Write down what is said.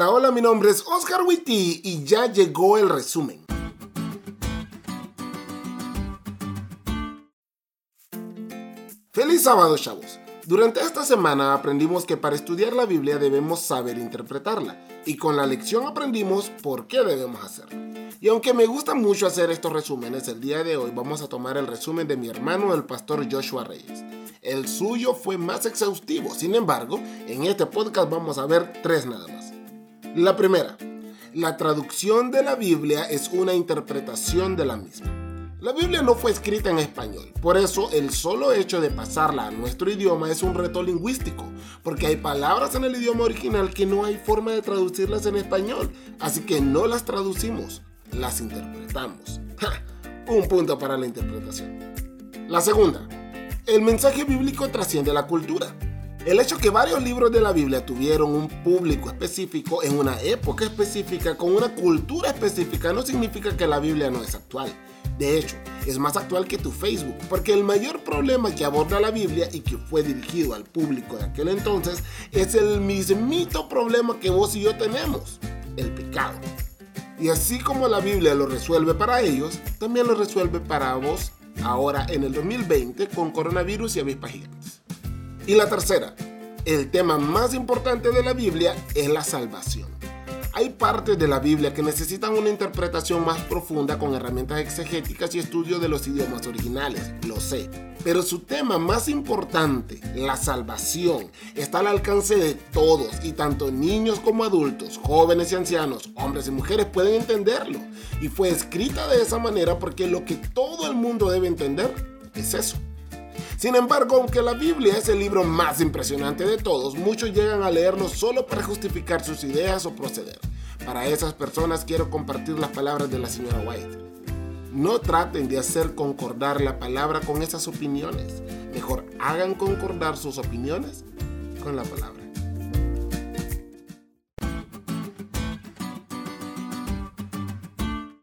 Hola, hola, mi nombre es Oscar Witty y ya llegó el resumen. Feliz sábado, chavos. Durante esta semana aprendimos que para estudiar la Biblia debemos saber interpretarla y con la lección aprendimos por qué debemos hacerlo. Y aunque me gusta mucho hacer estos resúmenes, el día de hoy vamos a tomar el resumen de mi hermano el pastor Joshua Reyes. El suyo fue más exhaustivo, sin embargo, en este podcast vamos a ver tres nada más. La primera, la traducción de la Biblia es una interpretación de la misma. La Biblia no fue escrita en español, por eso el solo hecho de pasarla a nuestro idioma es un reto lingüístico, porque hay palabras en el idioma original que no hay forma de traducirlas en español, así que no las traducimos, las interpretamos. Un punto para la interpretación. La segunda, el mensaje bíblico trasciende la cultura. El hecho que varios libros de la Biblia tuvieron un público específico en una época específica con una cultura específica no significa que la Biblia no es actual. De hecho, es más actual que tu Facebook, porque el mayor problema que aborda la Biblia y que fue dirigido al público de aquel entonces es el mismito problema que vos y yo tenemos, el pecado. Y así como la Biblia lo resuelve para ellos, también lo resuelve para vos ahora en el 2020 con coronavirus y avispas gigantes. Y la tercera, el tema más importante de la Biblia es la salvación. Hay partes de la Biblia que necesitan una interpretación más profunda con herramientas exegéticas y estudio de los idiomas originales, lo sé. Pero su tema más importante, la salvación, está al alcance de todos y tanto niños como adultos, jóvenes y ancianos, hombres y mujeres pueden entenderlo. Y fue escrita de esa manera porque lo que todo el mundo debe entender es eso. Sin embargo, aunque la Biblia es el libro más impresionante de todos, muchos llegan a leerlo solo para justificar sus ideas o proceder. Para esas personas quiero compartir las palabras de la señora White. No traten de hacer concordar la palabra con esas opiniones. Mejor hagan concordar sus opiniones con la palabra.